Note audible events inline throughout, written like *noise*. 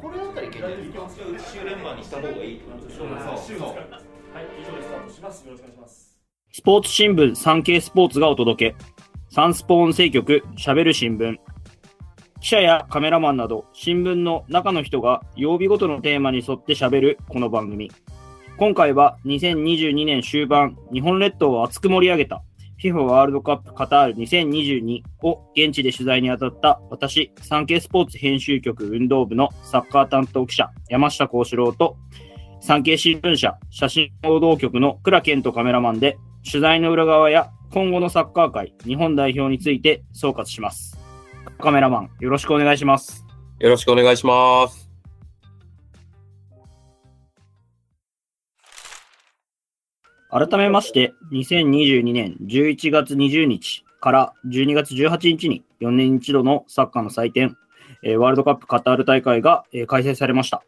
これだったらいけないですか週連番にした方がいいってことですかはい、以上でスタートします。よろしくお願いします。スポーツ新聞産経スポーツがお届け。サンスポーン政局喋る新聞。記者やカメラマンなど新聞の中の人が曜日ごとのテーマに沿って喋るこの番組。今回は2022年終盤、日本列島を熱く盛り上げた FIFA ワールドカップカタール2022を現地で取材に当たった私、産経スポーツ編集局運動部のサッカー担当記者山下幸四郎と産経新聞社写真報道局の倉健人カメラマンで取材の裏側や今後のサッカー界日本代表について総括します。カメラマン、よろしくお願いします。よろしくお願いします。改めまして、2022年11月20日から12月18日に4年一度のサッカーの祭典、えーワールドカップカタール大会が、えー開催されました。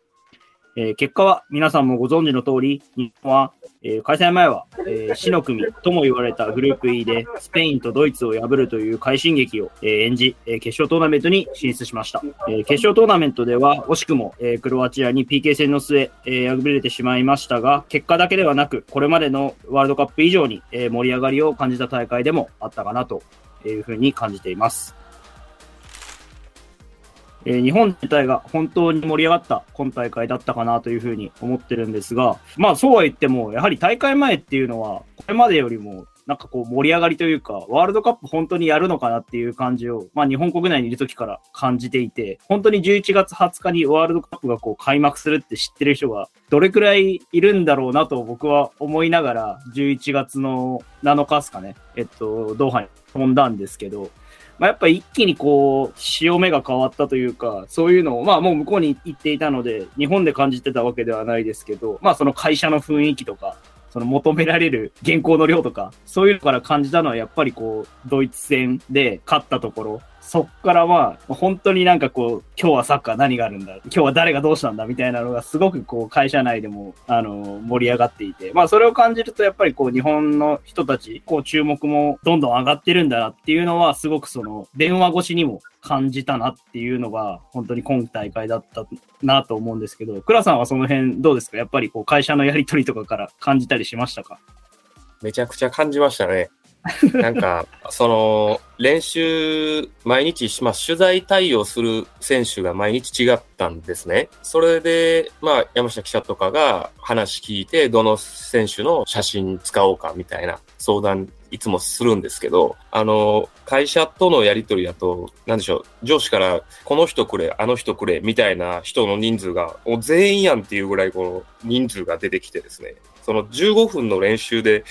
えー結果は皆さんもご存知の通り、日本は、えー開催前は、えー死の組とも言われたグループ E でスペインとドイツを破るという快進撃を、えー演じ、えー決勝トーナメントに進出しました。えー決勝トーナメントでは惜しくも、えークロアチアに PK 戦の末、えー敗れてしまいましたが、結果だけではなく、これまでのワールドカップ以上に、えー盛り上がりを感じた大会でもあったかなというふうに感じています。えー日本全体が本当に盛り上がった今大会だったかなというふうに思ってるんですが、まあそうは言っても、やはり大会前っていうのは、これまでよりもなんかこう盛り上がりというか、ワールドカップ本当にやるのかなっていう感じを、まあ日本国内にいる時から感じていて、本当に11月20日にワールドカップがこう開幕するって知ってる人がどれくらいいるんだろうなと僕は思いながら、11月の7日ですかね、えっと、ドーハに飛んだんですけど、まあ、やっぱ一気にこう、潮目が変わったというか、そういうのを、まあもう向こうに行っていたので、日本で感じてたわけではないですけど、まあその会社の雰囲気とか、その求められる原稿の量とか、そういうのから感じたのはやっぱりこう、ドイツ戦で勝ったところ、そっからまあ、本当になんかこう、今日はサッカー何があるんだ、今日は誰がどうしたんだみたいなのがすごくこう、会社内でも、あの、盛り上がっていて、まあそれを感じるとやっぱりこう、日本の人たち、こう、注目もどんどん上がってるんだなっていうのは、すごくその、電話越しにも感じたなっていうのが、本当に今大会だったなと思うんですけど、倉さんはその辺どうですか？やっぱりこう、会社のやりとりとかから感じたりしましたか？めちゃくちゃ感じましたね。なんか、その、練習、毎日、まあ、取材対応する選手が毎日違ったんですね。それで、まあ、山下記者とかが話聞いて、どの選手の写真使おうかみたいな相談、いつもするんですけど、あの、会社とのやりとりだと、なんでしょう、上司から、この人くれ、あの人くれ、みたいな人の人数が、全員やんっていうぐらい、この人数が出てきてですね、その15分の練習で、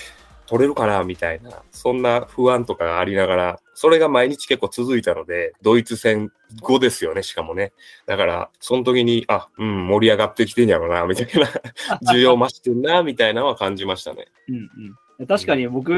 取れるかなみたいな、そんな不安とかがありながら、それが毎日結構続いたので、ドイツ戦後ですよね、しかもね。だから、その時に、あ、うん、盛り上がってきてんやろな、みたいな、*laughs* 需要増してんな、みたいなのは感じましたね。うんうん。確かに僕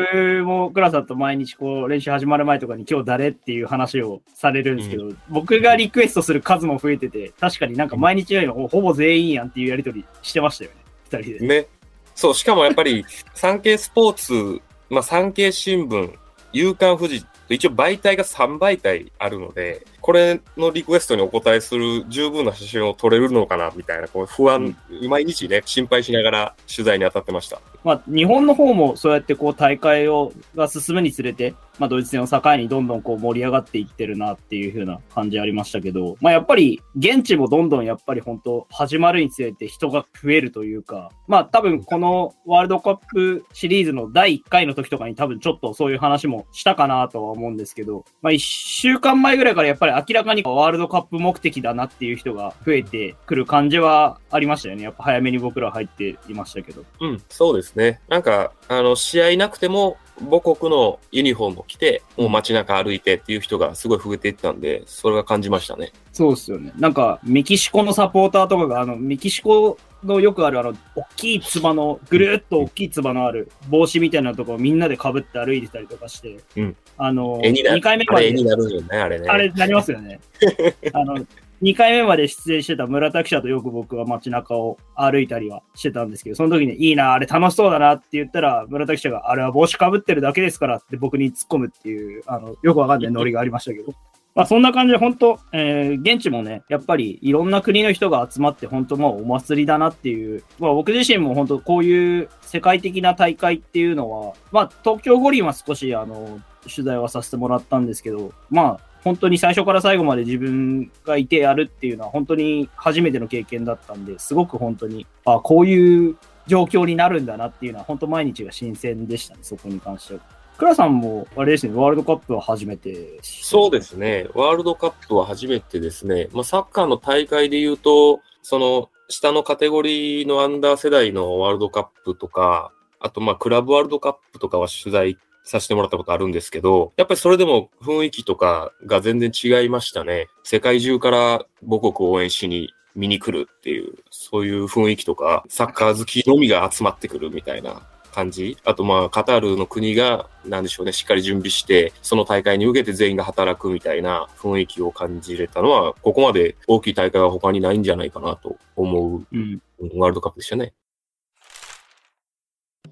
も倉さんと毎日こう練習始まる前とかに今日誰っていう話をされるんですけど、僕がリクエストする数も増えてて、確かになんか毎日よりもほぼ全員やんっていうやりとりしてましたよね、二人で。ね。そう、しかもやっぱり、*laughs* 産経スポーツ、まあ、産経新聞、夕刊富士、一応媒体が3媒体あるので、これのリクエストにお答えする十分な写真を撮れるのかな、みたいな、こう不安、毎日ね、心配しながら取材に当たってました。まあ、日本の方もそうやってこう大会をが進むにつれて、まあ、ドイツ戦を境にどんどんこう盛り上がっていってるなっていう風な感じありましたけど、まあ、やっぱり現地もどんどんやっぱり本当始まるにつれて人が増えるというか、まあ多分このワールドカップシリーズの第1回の時とかに多分ちょっとそういう話もしたかなとは思うんですけど、まあ1週間前ぐらいからやっぱり明らかにワールドカップ目的だなっていう人が増えてくる感じはありましたよね。やっぱ早めに僕ら入っていましたけど。うん、そうですね。なんか、あの、試合なくても、母国のユニフォームを着て、もう街中歩いてっていう人がすごい増えていったんで、それが感じましたね。そうですよね。なんか、メキシコのサポーターとかが、あの、メキシコのよくある、あの、大きいつばの、ぐるっと大きいつばのある帽子みたいなところをみんなで被って歩いてたりとかして、うんあの、絵になる。2回目あまで、になるよね、あれね。あれなりますよね。*laughs* あの、2回目まで出演してた村田記者とよく僕は街中を歩いたりはしてたんですけど、その時にいいな、あれ楽しそうだなって言ったら、村田記者があれは帽子かぶってるだけですからって僕に突っ込むっていう、あの、よくわかんないノリがありましたけど。まあそんな感じで本当、えー現地もね、やっぱりいろんな国の人が集まって本当もうお祭りだなっていう、まあ僕自身も本当こういう世界的な大会っていうのは、まあ東京五輪は少しあの、取材はさせてもらったんですけど、まあ本当に最初から最後まで自分がいてやるっていうのは本当に初めての経験だったんで、すごく本当に、あこういう状況になるんだなっていうのは本当毎日が新鮮でしたね、そこに関しては。倉さんも、あれですね、ワールドカップは初めて。そうですね。ワールドカップは初めてですね。まあ、サッカーの大会で言うと、その、下のカテゴリーのアンダー世代のワールドカップとか、あと、まあ、クラブワールドカップとかは取材させてもらったことあるんですけど、やっぱりそれでも雰囲気とかが全然違いましたね。世界中から母国を応援しに見に来るっていう、そういう雰囲気とか、サッカー好きのみが集まってくるみたいな感じ。あとまあ、カタールの国が、なんでしょうね、しっかり準備して、その大会に向けて全員が働くみたいな雰囲気を感じれたのは、ここまで大きい大会は他にないんじゃないかなと思ううん。ワールドカップでしたね。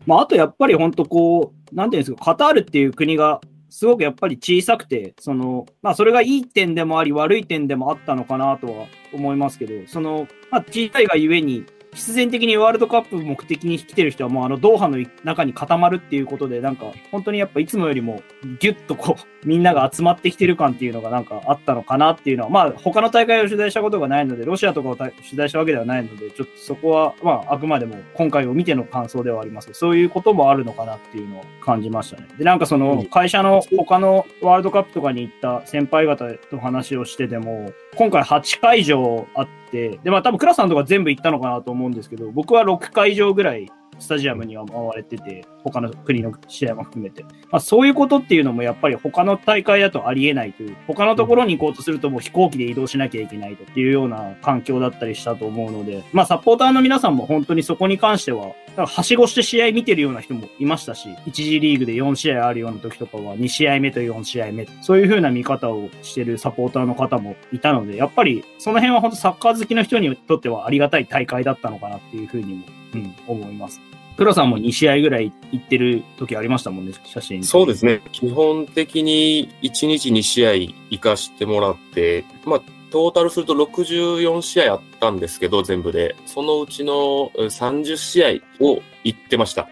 まあ、あとやっぱり本当こう、なんていうんですか、カタールっていう国が、すごくやっぱり小さくて、その、まあ、それがいい点でもあり、悪い点でもあったのかなとは思いますけど、その、まあ、小さいがゆえに、必然的にワールドカップ目的に来てる人はもうあのドーハの中に固まるっていうことで、なんか本当にやっぱいつもよりもギュッとこう、みんなが集まってきてる感っていうのがなんかあったのかなっていうのは、まあ他の大会を取材したことがないので、ロシアとかを取材したわけではないので、ちょっとそこはまああくまでも今回を見ての感想ではありますそういうこともあるのかなっていうのを感じましたね。で、なんかその会社の他のワールドカップとかに行った先輩方と話をしてても、今回8会場あって、で、まあ多分倉さんとか全部行ったのかなと思うんですけど、僕は6会場ぐらいスタジアムには回れてて、他の国の試合も含めて。まあそういうことっていうのもやっぱり他の大会だとありえないという、他のところに行こうとするともう飛行機で移動しなきゃいけないというような環境だったりしたと思うので、まあサポーターの皆さんも本当にそこに関しては、だからはしごして試合見てるような人もいましたし、1次リーグで4試合あるような時とかは2試合目と4試合目、そういう風な見方をしてるサポーターの方もいたので、やっぱりその辺は本当サッカー好きの人にとってはありがたい大会だったのかなっていう風にも、うん、思います。黒さんも2試合ぐらい行ってる時ありましたもんね、写真。そうですね。基本的に1日2試合行かしてもらって、まあ、トータルすると64試合あったんですけど、全部で。そのうちのえー30試合を行ってました。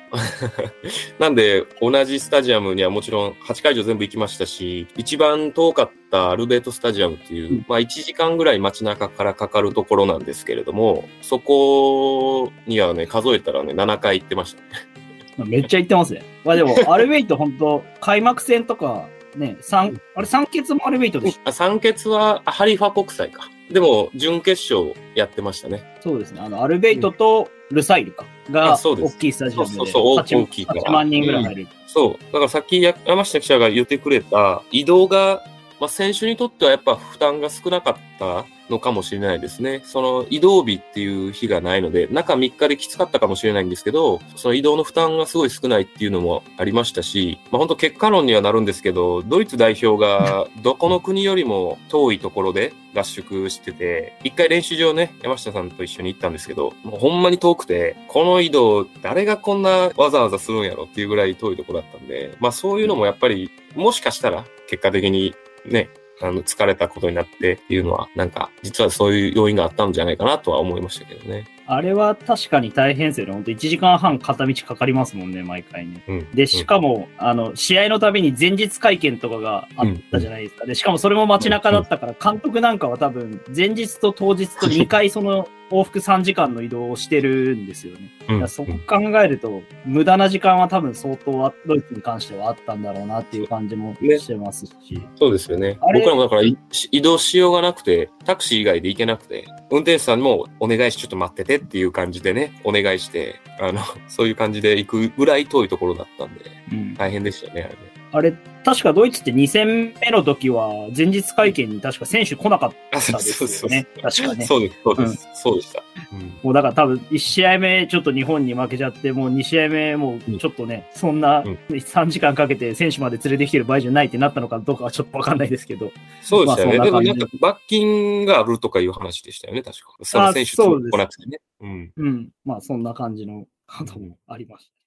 *laughs* なんで、同じスタジアムにはもちろん8会場全部行きましたし、一番遠かったアルベートスタジアムっていう、うんまあ1時間ぐらい街中からかかるところなんですけれども、そこにはね、数えたらね、7回行ってました。*laughs* めっちゃ行ってますね。まあでも、アルベイト本当開幕戦とか、ね、三あれ、三決もアルベイトでしあ三決はあハリファ国際か。でも、準決勝やってましたね。そうですね。あの、アルベイトとルサイルか。が、大きいスタジアムで。そうそう大 8, きいから8万人ぐらい入る。そう。だからさっきや山下記者が言ってくれた移動が、まあ、選手にとってはやっぱ負担が少なかったのかもしれないですね。その移動日っていう日がないので、中3日できつかったかもしれないんですけど、その移動の負担がすごい少ないっていうのもありましたし、まあ本当結果論にはなるんですけど、ドイツ代表がどこの国よりも遠いところで合宿してて、一回練習場ね、山下さんと一緒に行ったんですけど、もうほんまに遠くて、この移動、誰がこんなわざわざするんやろっていうぐらい遠いところだったんで、まあそういうのもやっぱり、もしかしたら結果的にね、あの、疲れたことになってっていうのは、なんか、実はそういう要因があったんじゃないかなとは思いましたけどね。あれは確かに大変ですよね。本当1時間半片道かかりますもんね、毎回ね。うん。で、しかも、あの、試合のたびに前日会見とかがあったじゃないですか。で、しかもそれも街中だったから、監督なんかは多分、前日と当日と2回その往復3時間の移動をしてるんですよね。うん、そこ考えると、無駄な時間は多分相当あドイツに関してはあったんだろうなっていう感じもねしてますし。そうですよね。僕らもだからい移動しようがなくて、タクシー以外で行けなくて、運転手さんもお願いしちょっと待っててっていう感じでね、お願いして、あの、そういう感じで行くぐらい遠いところだったんで、うん、大変でしたよね、あれね。あれ、確かドイツって2戦目の時は、前日会見に確か選手来なかったあ、そうでそうそう。すよね。確かね。そうです、そうです。そうでした。うんもうだから多分1試合目ちょっと日本に負けちゃって、もう2試合目もうちょっとね、そんなうん3時間かけて選手まで連れてきてる場合じゃないってなったのかどうかはちょっとわかんないですけど。そうでしたよね。でもなんか、罰金があるとかいう話でしたよね、確か。その選手とそうです来なくてね。うん。うん。まあそんな感じのこともありました。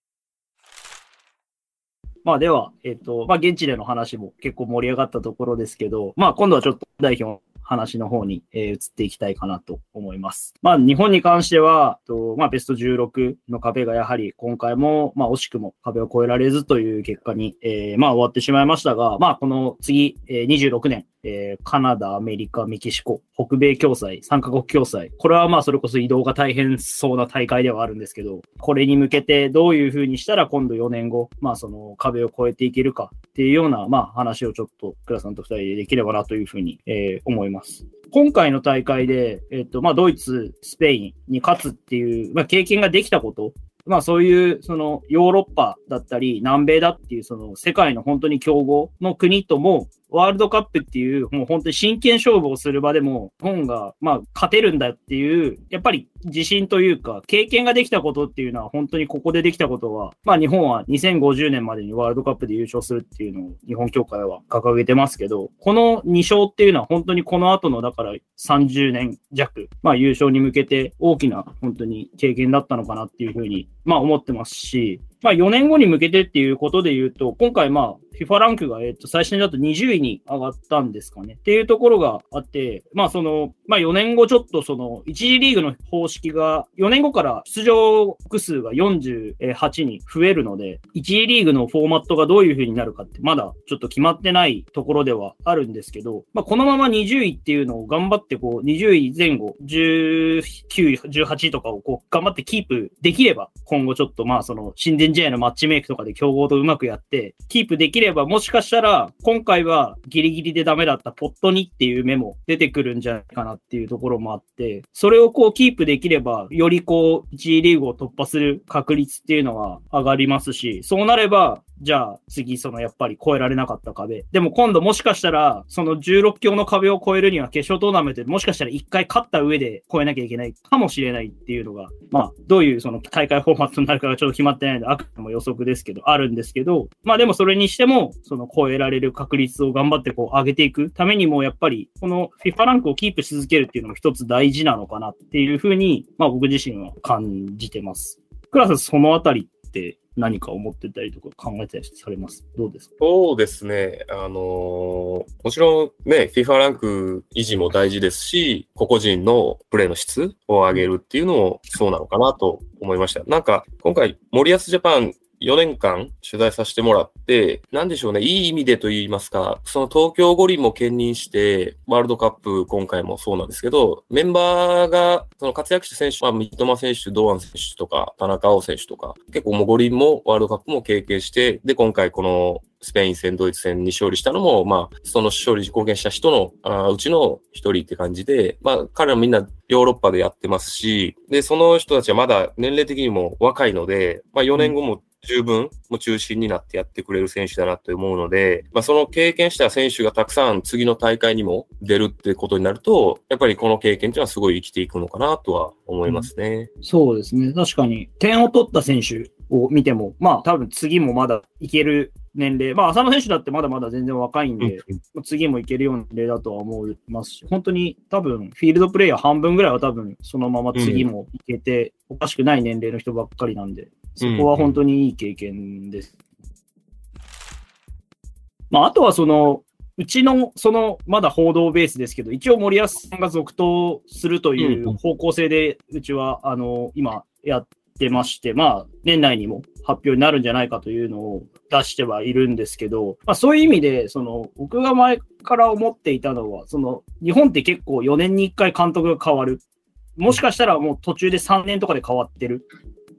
まあでは、えっ、と、まあ現地での話も結構盛り上がったところですけど、まあ今度はちょっと代表の話の方に、えー移っていきたいかなと思います。まあ日本に関しては、とまあベスト16の壁がやはり今回も、まあ惜しくも壁を越えられずという結果に、えーまあ終わってしまいましたが、まあこの次、えー26年、えーカナダ、アメリカ、メキシコ、北米共催、3カ国共催。これはまあそれこそ移動が大変そうな大会ではあるんですけど、これに向けてどういうふうにしたら今度4年後、まあその壁を越えていけるかっていうような、まあ話をちょっと倉さんと2人でできればなというふうに、えー思います。今回の大会で、えっ、と、まあドイツ、スペインに勝つっていう、まあ経験ができたこと、まあそういう、そのヨーロッパだったり南米だっていう、その世界の本当に強豪の国とも、ワールドカップっていう、もう本当に真剣勝負をする場でも、日本が、まあ勝てるんだっていう、やっぱり自信というか、経験ができたことっていうのは、本当にここでできたことは、まあ日本は2050年までにワールドカップで優勝するっていうのを日本協会は掲げてますけど、この2勝っていうのは本当にこの後の、だから30年弱、まあ優勝に向けて大きな本当に経験だったのかなっていうふうに、まあ思ってますし、まあ4年後に向けてっていうことで言うと、今回まあ FIFA ランクが、えっと、最新だと20位に上がったんですかね。っていうところがあって、まあその、まあ4年後ちょっとその、1次リーグの方式が、4年後から出場国数が48に増えるので、1次リーグのフォーマットがどういう風になるかって、まだちょっと決まってないところではあるんですけど、まあこのまま20位っていうのを頑張ってこう、20位前後、19位、18位とかをこう、頑張ってキープできれば、今後ちょっとまあその、親善試合のマッチメイクとかで競合とうまくやって、キープできれば、もしかしたら、今回はギリギリでダメだったポットにっていう目も出てくるんじゃないかなっていうところもあって、それをこうキープできれば、よりこう、1次リーグを突破する確率っていうのは上がりますし、そうなれば、じゃあ次そのやっぱり超えられなかった壁。でも今度もしかしたら、その16強の壁を超えるには決勝トーナメントでもしかしたら1回勝った上で超えなきゃいけないかもしれないっていうのが、まあ、どういうその大会フォーマットになるかがちょっと決まってないので、あくまでも予測ですけど、あるんですけど、まあでもそれにしても、もその超えられる確率を頑張ってこう上げていくためにも、やっぱりこの FIFA ランクをキープし続けるっていうのも一つ大事なのかなっていうふうに、まあ僕自身は感じてます。クラスそのあたりって何か思ってたりとか考えたりされます？どうですかそうですね。あのーもちろんね、FIFA ランク維持も大事ですし、個々人のプレーの質を上げるっていうのもそうなのかなと思いました。なんか、今回、森保ジャパン4年間取材させてもらって、なんでしょうね、いい意味でと言いますか、その東京五輪も兼任して、ワールドカップ今回もそうなんですけど、メンバーが、その活躍した選手、まあ、三笘選手、堂安選手とか、田中碧選手とか、結構もう五輪もワールドカップも経験して、で、今回このスペイン戦、ドイツ戦に勝利したのも、まあ、その勝利に貢献した人の、あうちの一人って感じで、まあ、彼らみんなヨーロッパでやってますし、で、その人たちはまだ年齢的にも若いので、まあ、4年後も十分、もう中心になってやってくれる選手だなと思うので、まあ、その経験した選手がたくさん次の大会にも出るってことになると、やっぱりこの経験っていうのはすごい生きていくのかなとは思いますね。そうですね。確かに、点を取った選手を見ても、まあ多分次もまだいける年齢、まあ浅野選手だってまだまだ全然若いんで、次もいけるような年齢だとは思いますし、本当に多分フィールドプレイヤー半分ぐらいは多分そのまま次もいけておかしくない年齢の人ばっかりなんで、そこは本当にいい経験です。まああとはその、うちの、その、まだ報道ベースですけど、一応森保さんが続投するという方向性で、うちは、あの、今、やってまして、まあ、年内にも発表になるんじゃないかというのを出してはいるんですけど、まあ、そういう意味で、その、僕が前から思っていたのは、その、日本って結構4年に1回監督が変わる。もしかしたらもう途中で3年とかで変わってる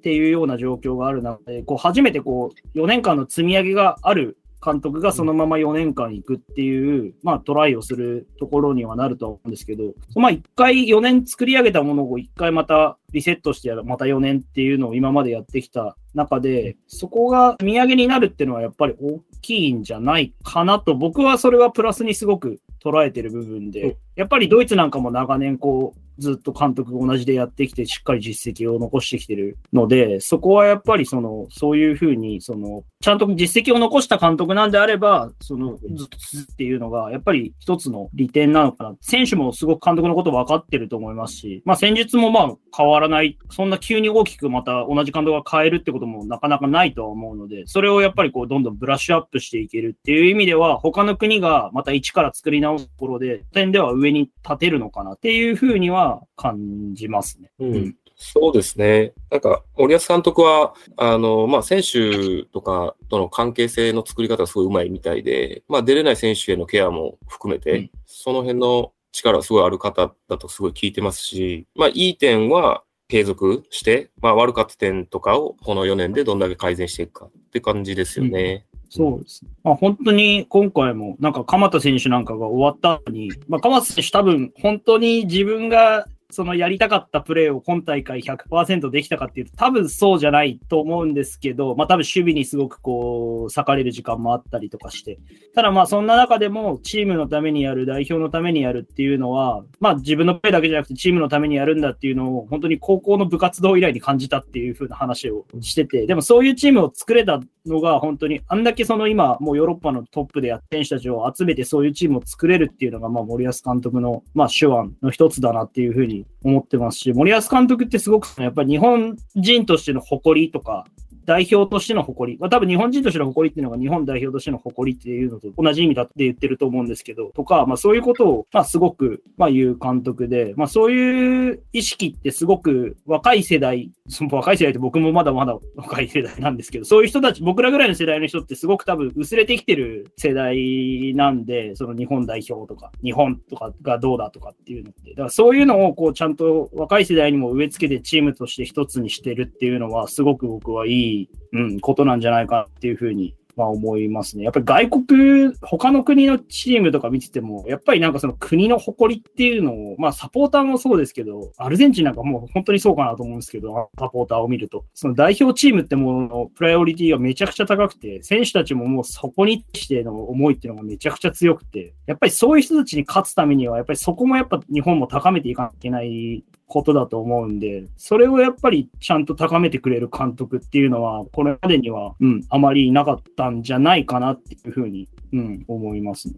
っていうような状況がある中で、こう、初めてこう、4年間の積み上げがある監督がそのまま4年間行くっていう、まあトライをするところにはなると思うんですけど、まあ一回4年作り上げたものを一回またリセットしてやる、また4年っていうのを今までやってきた中で、そこが積み上げになるっていうのはやっぱり大きいんじゃないかなと、僕はそれはプラスにすごく捉えてる部分で、やっぱりドイツなんかも長年こう、ずっと監督同じでやってきて、しっかり実績を残してきてるので、そこはやっぱりその、そういうふうに、その、ちゃんと実績を残した監督なんであれば、その、ずっと続っていうのが、やっぱり一つの利点なのかな。選手もすごく監督のこと分かってると思いますし、まあ戦術もまあ変わらない、そんな急に大きくまた同じ監督が変えるってこともなかなかないとは思うので、それをやっぱりこう、どんどんブラッシュアップしていけるっていう意味では、他の国がまた一から作り直すところで、点では上に立てるのかなっていうふうには感じますね。うんそうですね。なんか、森保監督は、あの、まあ、選手とかとの関係性の作り方がすごい上手いみたいで、まあ、出れない選手へのケアも含めて、うんその辺の力すごいある方だとすごい聞いてますし、まあ、いい点は継続して、まあ、悪かった点とかをこの4年でどんだけ改善していくかって感じですよね。そうですね。まあ、本当に今回も、なんか鎌田選手なんかが終わった後に、まあ、鎌田選手多分本当に自分がそのやりたかったプレーを今大会100%できたかっていうと、多分そうじゃないと思うんですけど、まあ多分守備にすごくこう、割かれる時間もあったりとかして。ただまあそんな中でも、チームのためにやる、代表のためにやるっていうのは、まあ自分のプレーだけじゃなくてチームのためにやるんだっていうのを、本当に高校の部活動以来に感じたっていう風な話をしてて、でもそういうチームを作れたのが本当に、あんだけその今、もうヨーロッパのトップでやってる選手たちを集めてそういうチームを作れるっていうのが、まあ森保監督の、まあ手腕の一つだなっていうふう思ってますし、森保監督ってすごく、やっぱり日本人としての誇りとか、代表としての誇り、まあ、多分日本人としての誇りっていうのが日本代表としての誇りっていうのと同じ意味だって言ってると思うんですけど、とか、まあそういうことを、まあすごく、まあ言う監督で、まあそういう意識ってすごく若い世代、その若い世代って僕もまだまだ若い世代なんですけど、そういう人たち、僕らぐらいの世代の人ってすごく多分薄れてきてる世代なんで、その日本代表とか、日本とかがどうだとかっていうのって、だからそういうのをこうちゃんと若い世代にも植え付けてチームとして一つにしてるっていうのは、すごく僕はいい、うん、ことなんじゃないかっていうふうにまあ思いますね。やっぱり外国、他の国のチームとか見てても、やっぱりなんかその国の誇りっていうのを、まあサポーターもそうですけど、アルゼンチンなんかもう本当にそうかなと思うんですけど、サポーターを見ると。その代表チームってもののプライオリティがめちゃくちゃ高くて、選手たちももうそこにしての思いっていうのがめちゃくちゃ強くて、やっぱりそういう人たちに勝つためには、やっぱりそこもやっぱ日本も高めていかなきゃいけないことだと思うんで、それをやっぱりちゃんと高めてくれる監督っていうのは、これまでには、うん、あまりいなかったんじゃないかなっていうふうに、うん、思いますね。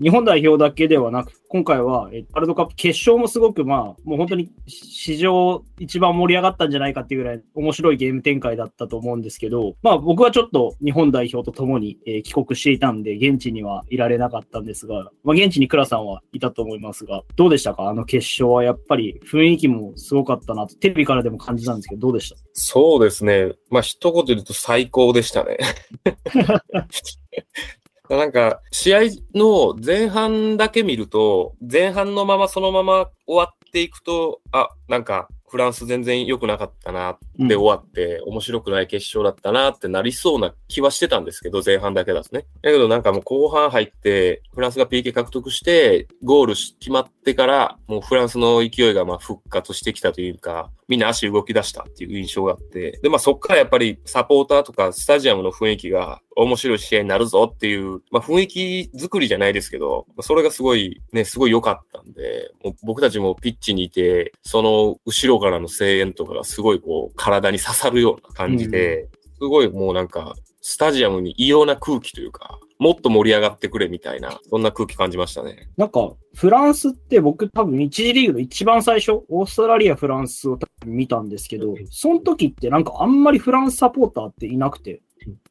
日本代表だけではなく、今回は、えワールドカップ決勝もすごく、まあ、もう本当に史上一番盛り上がったんじゃないかっていうぐらい面白いゲーム展開だったと思うんですけど、まあ僕はちょっと日本代表と共に、えー帰国していたんで、現地にはいられなかったんですが、まあ現地に倉さんはいたと思いますが、どうでしたか？あの決勝はやっぱり雰囲気もすごかったなと、テレビからでも感じたんですけど、どうでした？そうですね。まあ、一言で言うと最高でしたね。*laughs* *laughs* なんか、試合の前半だけ見ると、前半のままそのまま終わっていくと、あ、なんか、フランス全然良くなかったなって終わって、面白くない決勝だったなってなりそうな気はしてたんですけど、前半だけだとね。だけどなんかもう後半入って、フランスが PK 獲得して、ゴールし決まってから、もうフランスの勢いがまあ復活してきたというか、みんな足動き出したっていう印象があって、で、まあそっからやっぱりサポーターとかスタジアムの雰囲気が面白い試合になるぞっていう、まあ雰囲気作りじゃないですけど、それがすごいね、すごい良かったんで、もう僕たちもピッチにいて、その後ろからの声援とかがすごいこう体に刺さるような感じで、すごいもうなんか、スタジアムに異様な空気というか、もっと盛り上がってくれみたいな、そんな空気感じましたね。なんか、フランスって僕多分一次リーグの一番最初、オーストラリア、フランスを多分見たんですけど、その時ってなんかあんまりフランスサポーターっていなくて、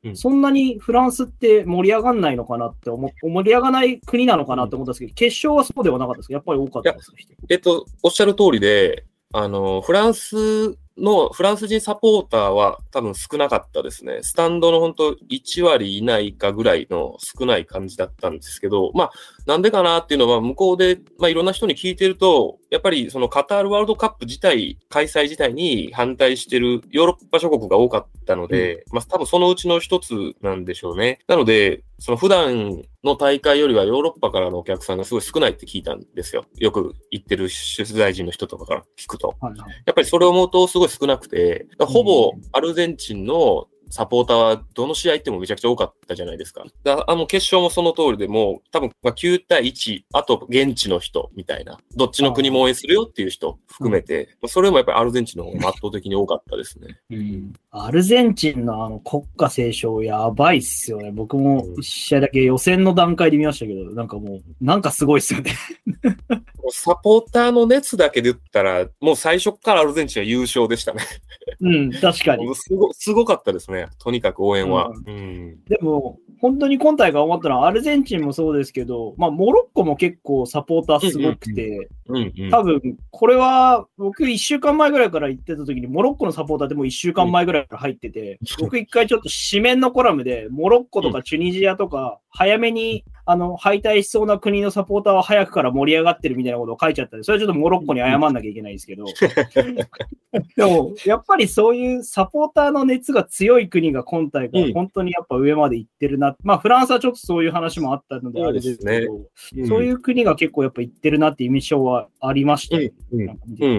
うんそんなにフランスって盛り上がんないのかなって思っ盛り上がらない国なのかなって思ったんですけど、決勝はそうではなかったですかやっぱり多かったですか人えっと、おっしゃる通りで、あの、フランスの、フランス人サポーターは多分少なかったですね。スタンドの本当1割いないかぐらいの少ない感じだったんですけど、まあ、なんでかなっていうのは向こうで、まあいろんな人に聞いてると、やっぱりそのカタールワールドカップ自体、開催自体に反対してるヨーロッパ諸国が多かったので、まあ多分そのうちの一つなんでしょうね。なので、その普段の大会よりはヨーロッパからのお客さんがすごい少ないって聞いたんですよ。よく行ってる取材陣の人とかから聞くと。やっぱりそれを思うとすごい少なくて、ほぼアルゼンチンのサポーターはどの試合行ってもめちゃくちゃ多かったじゃないですか。だあの決勝もその通りでもう多分まあ9対1、あと現地の人みたいな、どっちの国も応援するよっていう人含めて、まあそれもやっぱりアルゼンチンの方が圧倒的に多かったですね。うんアルゼンチンのあの国歌斉唱やばいっすよね。僕も一試合だけ予選の段階で見ましたけど、なんかもう、なんかすごいっすよね。*laughs* サポーターの熱だけで言ったら、もう最初からアルゼンチンは優勝でしたね。うん、確かに。すごすごかったですね。とにかく応援は。うん。でも、本当に今大会思ったのは、アルゼンチンもそうですけど、まあ、モロッコも結構サポーターすごくて。多分、これは、僕1週間前ぐらいから言ってた時に、モロッコのサポーターでも1週間前ぐらいから入ってて、僕一回ちょっと紙面のコラムで、モロッコとかチュニジアとか、早めに、あの、敗退しそうな国のサポーターは早くから盛り上がってるみたいなことを書いちゃったんで、それはちょっとモロッコに謝んなきゃいけないんですけど、*laughs* でも、やっぱりそういうサポーターの熱が強い国が今大会、うん本当にやっぱ上まで行ってるな。まあ、フランスはちょっとそういう話もあったので、あれですけど、うん。そういう国が結構やっぱ行ってるなっていう印象はありました。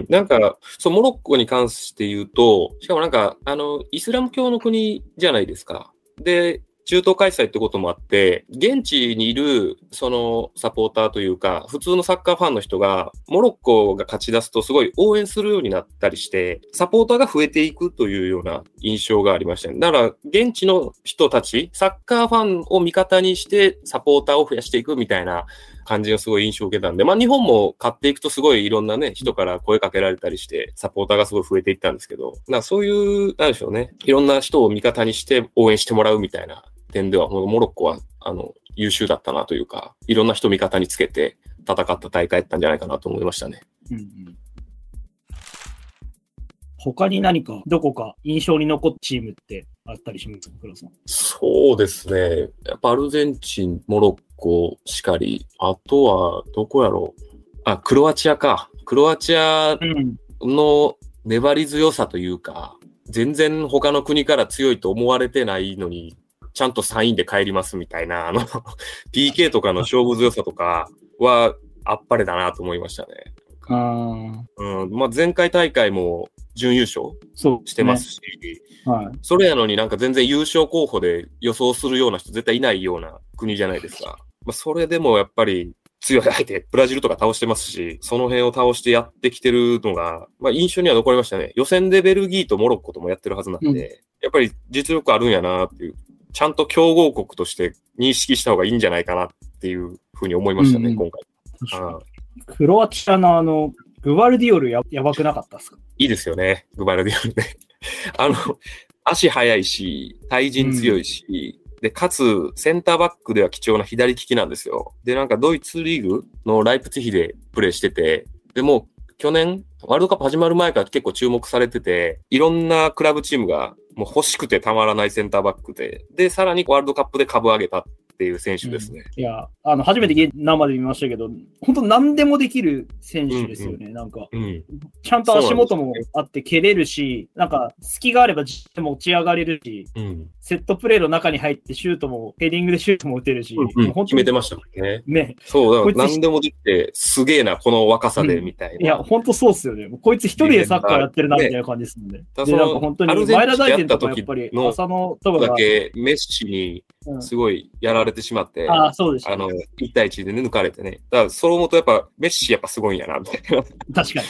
なんか、そう、モロッコに関して言うと、しかもなんか、あの、イスラム教の国じゃないですか。で、中東開催ってこともあって、現地にいる、その、サポーターというか、普通のサッカーファンの人が、モロッコが勝ち出すとすごい応援するようになったりして、サポーターが増えていくというような印象がありましたね。だから、現地の人たち、サッカーファンを味方にして、サポーターを増やしていくみたいな感じがすごい印象を受けたんで、まあ日本も買っていくとすごいいろんなね、人から声かけられたりして、サポーターがすごい増えていったんですけど、なんかそういう、なんでしょうね、いろんな人を味方にして応援してもらうみたいな点では、モロッコは、あの、優秀だったなというか、いろんな人を味方につけて戦った大会だったんじゃないかなと思いましたね。うんうん他に何か、どこか印象に残ったチームってあったりしますか、黒さん？そうですね。やっぱアルゼンチン、モロッコしかり、あとは、どこやろう。あ、クロアチアか。クロアチアうん。の粘り強さというか、全然他の国から強いと思われてないのに、ちゃんと3位で帰りますみたいな、あの、*laughs* PK とかの勝負強さとかは、あっぱれだなと思いましたね。うん。まあ、前回大会も準優勝してます。し、はい。それやのになんか全然優勝候補で予想するような人絶対いないような国じゃないですか。まあ、それでもやっぱり強い相手、ブラジルとか倒してますし、その辺を倒してやってきてるのが、まあ印象には残りましたね。予選でベルギーとモロッコともやってるはずなんで、うんやっぱり実力あるんやなっていう、ちゃんと強豪国として認識した方がいいんじゃないかなっていうふうに思いましたね、うん今回。クロアチアのあの、グバルディオルややばくなかったですか？いいですよね、グバルディオルね。*laughs* あの、足速いし、対人強いし、で、かつ、センターバックでは貴重な左利きなんですよ。で、なんかドイツリーグのライプツィヒでプレーしてて、でもう去年、ワールドカップ始まる前から結構注目されてて、いろんなクラブチームがもう欲しくてたまらないセンターバックで、で、さらにワールドカップで株上げたっていう選手ですね。いや、あの、初めて生で見ましたけど、本当何でもできる選手ですよね。なんか、うん。ちゃんと足元もあって蹴れるし、なんか、隙があれば持ち上がれるし、うん。セットプレーの中に入ってシュートも、ヘディングでシュートも打てるし、決めてましたもんね。ね。そう、だから何でもできて、すげえな、この若さで、うんみたいな。いや、本当そうっすよね。こいつ一人でサッカーやってるな、みたいな感じですもんね。で、だからそのなんか本当に、前田大然とかやっぱり、浅野とかが、だけメッシにうんすごいやられてしまって、ああ、そうでした、あの、1対1でね、抜かれてね。だから、それを思うとやっぱ、メッシやっぱすごいんやな、みたいな確かに。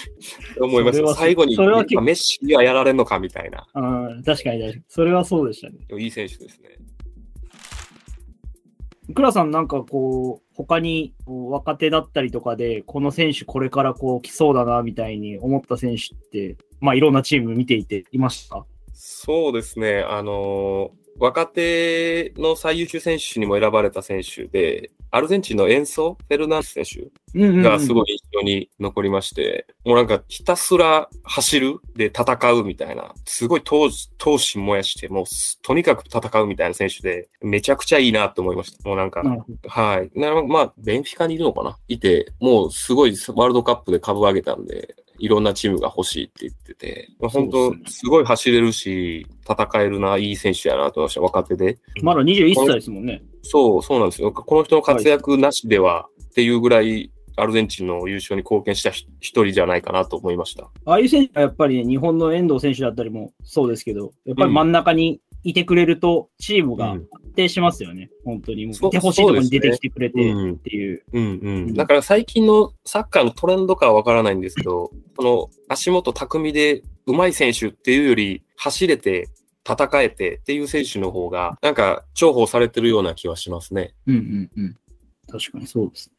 思いました。それは最後に、それはメッシにはやられんのか、みたいな。うん、確かに。それはそうでしたね。いい選手ですね。倉さんなんかこう、他に若手だったりとかで、この選手これからこう来そうだな、みたいに思った選手って、まあいろんなチーム見ていていました？そうですね。あのー若手の最優秀選手にも選ばれた選手で、アルゼンチンのエンソ・フェルナンデス選手がすごい印象に残りまして、もうなんかひたすら走るで戦うみたいな、すごい闘闘志燃やして、もうすとにかく戦うみたいな選手で、めちゃくちゃいいなと思いました。もうなんか、なるほどはい。なまあ、ベンフィカにいるのかな？いて、もうすごいワールドカップで株上げたんで、いろんなチームが欲しいって言ってて、まあ、本当すごい走れるし、戦えるな、いい選手やなと思いました、若手で。まだ21歳ですもんね。そう、そうなんですよ。この人の活躍なしではっていうぐらい、アルゼンチンの優勝に貢献したひ一人じゃないかなと思いました。ああいう選手はやっぱり、ね、日本の遠藤選手だったりもそうですけど、やっぱり真ん中にいてくれると、チームが安うん定しますよね。本当に。もういてほしいところに出てきてくれてうんっていう。うんううんん。だから最近のサッカーのトレンドかはわからないんですけど、*laughs* その足元巧みで上手い選手っていうより、走れて、戦えてっていう選手の方が、なんか重宝されてるような気はしますね。うんうんうん。確かにそうですね。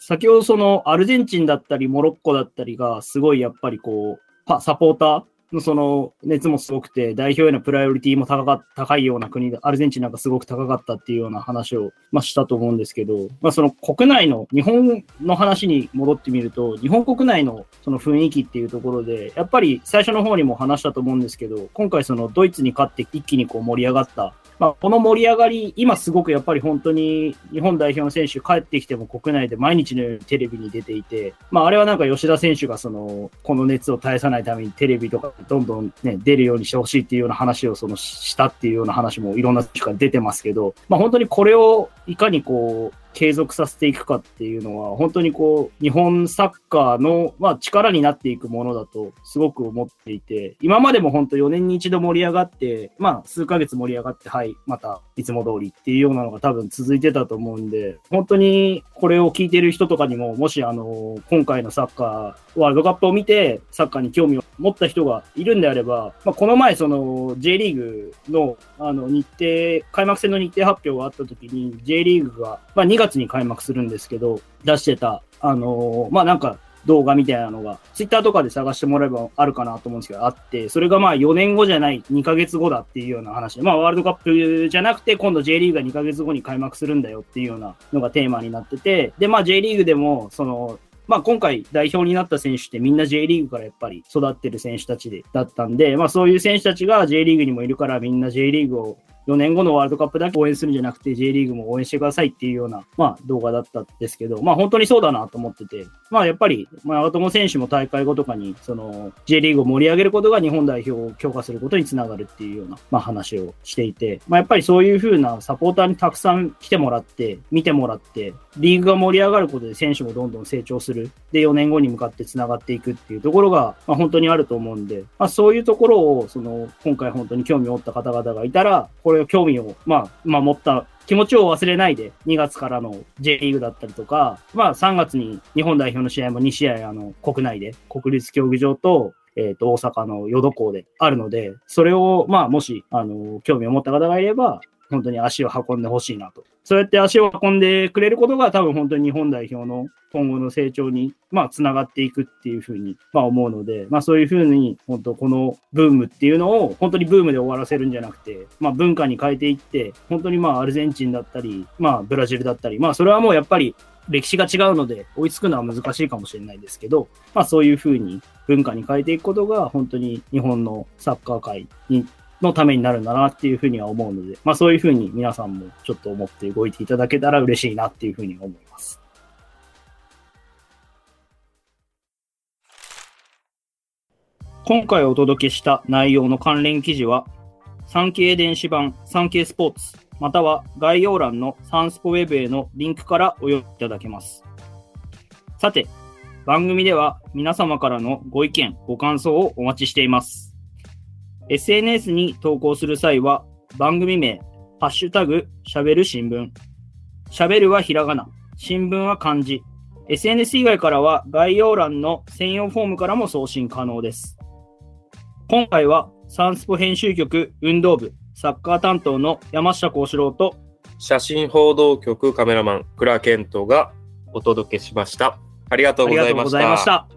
先ほどそのアルゼンチンだったりモロッコだったりがすごいやっぱりこう、パサポーターのその熱もすごくて、代表へのプライオリティも高か高いような国で、アルゼンチンなんかすごく高かったっていうような話を、まあ、したと思うんですけど、まあ、その国内の、日本の話に戻ってみると、日本国内のその雰囲気っていうところで、やっぱり最初の方にも話したと思うんですけど、今回そのドイツに勝って一気にこう盛り上がったまあ、この盛り上がり、今すごくやっぱり本当に日本代表の選手帰ってきても国内で毎日のようにテレビに出ていて、まあ、あれはなんか吉田選手がその、この熱を絶やさないためにテレビとかどんどんね、出るようにしてほしいっていうような話をそのしたっていうような話もいろんな人から出てますけど、まあ、本当にこれをいかにこう、継続させていくかっていうのは、本当にこう、日本サッカーの、まあ、力になっていくものだと、すごく思っていて、今までも本当4年に一度盛り上がって、まあ、数ヶ月盛り上がって、はい、また、いつも通りっていうようなのが多分続いてたと思うんで、本当にこれを聞いてる人とかにも、もしあの、今回のサッカー、ワールドカップを見て、サッカーに興味を持った人がいるんであれば、まあ、この前、その、J リーグの、あの、日程、開幕戦の日程発表があった時に、J リーグが、まあ、2月に開幕するんですけど、出してた、あのまあ、なんか、動画みたいなのが、ツイッターとかで探してもらえばあるかなと思うんですけど、あって、それがまあ4年後じゃない、2ヶ月後だっていうような話で、まあワールドカップじゃなくて、今度 J リーグが2ヶ月後に開幕するんだよっていうようなのがテーマになってて、で、まあ J リーグでも、その、まあ今回代表になった選手ってみんな J リーグからやっぱり育ってる選手たちでだったんで、まあそういう選手たちが J リーグにもいるからみんな J リーグを4年後のワールドカップだけ応援するんじゃなくて J リーグも応援してくださいっていうような、まあ動画だったんですけど、まあ本当にそうだなと思ってて、まあやっぱり、まあ長友選手も大会後とかに、その J リーグを盛り上げることが日本代表を強化することにつながるっていうような、まあ話をしていて、まあやっぱりそういうふうなサポーターにたくさん来てもらって、見てもらって、リーグが盛り上がることで選手もどんどん成長する。で、4年後に向かってつながっていくっていうところが、まあ、本当にあると思うんで、まあ、そういうところを、その、今回本当に興味を持った方々がいたら、これ興味を、まあ、まあ、持った気持ちを忘れないで、2月からの J リーグだったりとか、まあ、3月に日本代表の試合も2試合、あの、国内で、国立競技場と、えっ、と、大阪の淀港であるので、それを、まあ、もし、あの、興味を持った方がいれば、本当に足を運んでほしいなと。そうやって足を運んでくれることが多分本当に日本代表の今後の成長に、まあ、つながっていくっていうふうに、まあ、思うので、まあ、そういうふうに、本当このブームっていうのを、本当にブームで終わらせるんじゃなくて、まあ、文化に変えていって、本当にまあ、アルゼンチンだったり、まあ、ブラジルだったり、まあ、それはもうやっぱり、歴史が違うので、追いつくのは難しいかもしれないですけど、まあ、そういうふうに文化に変えていくことが、本当に日本のサッカー界にのためになるんだなっていうふうには思うので、まあそういうふうに皆さんもちょっと思って動いていただけたら嬉しいなっていうふうに思います。今回お届けした内容の関連記事は、産経電子版産経スポーツ、または概要欄のサンスポウェブへのリンクからお読みいただけます。さて、番組では皆様からのご意見、ご感想をお待ちしています。SNS に投稿する際は、番組名、ハッシュタグ、しゃべる新聞。しゃべるはひらがな、新聞は漢字。SNS 以外からは概要欄の専用フォームからも送信可能です。今回は、サンスポ編集局運動部サッカー担当の山下幸四郎と、写真報道局カメラマン、倉健人がお届けしました。ありがとうご。ざいました。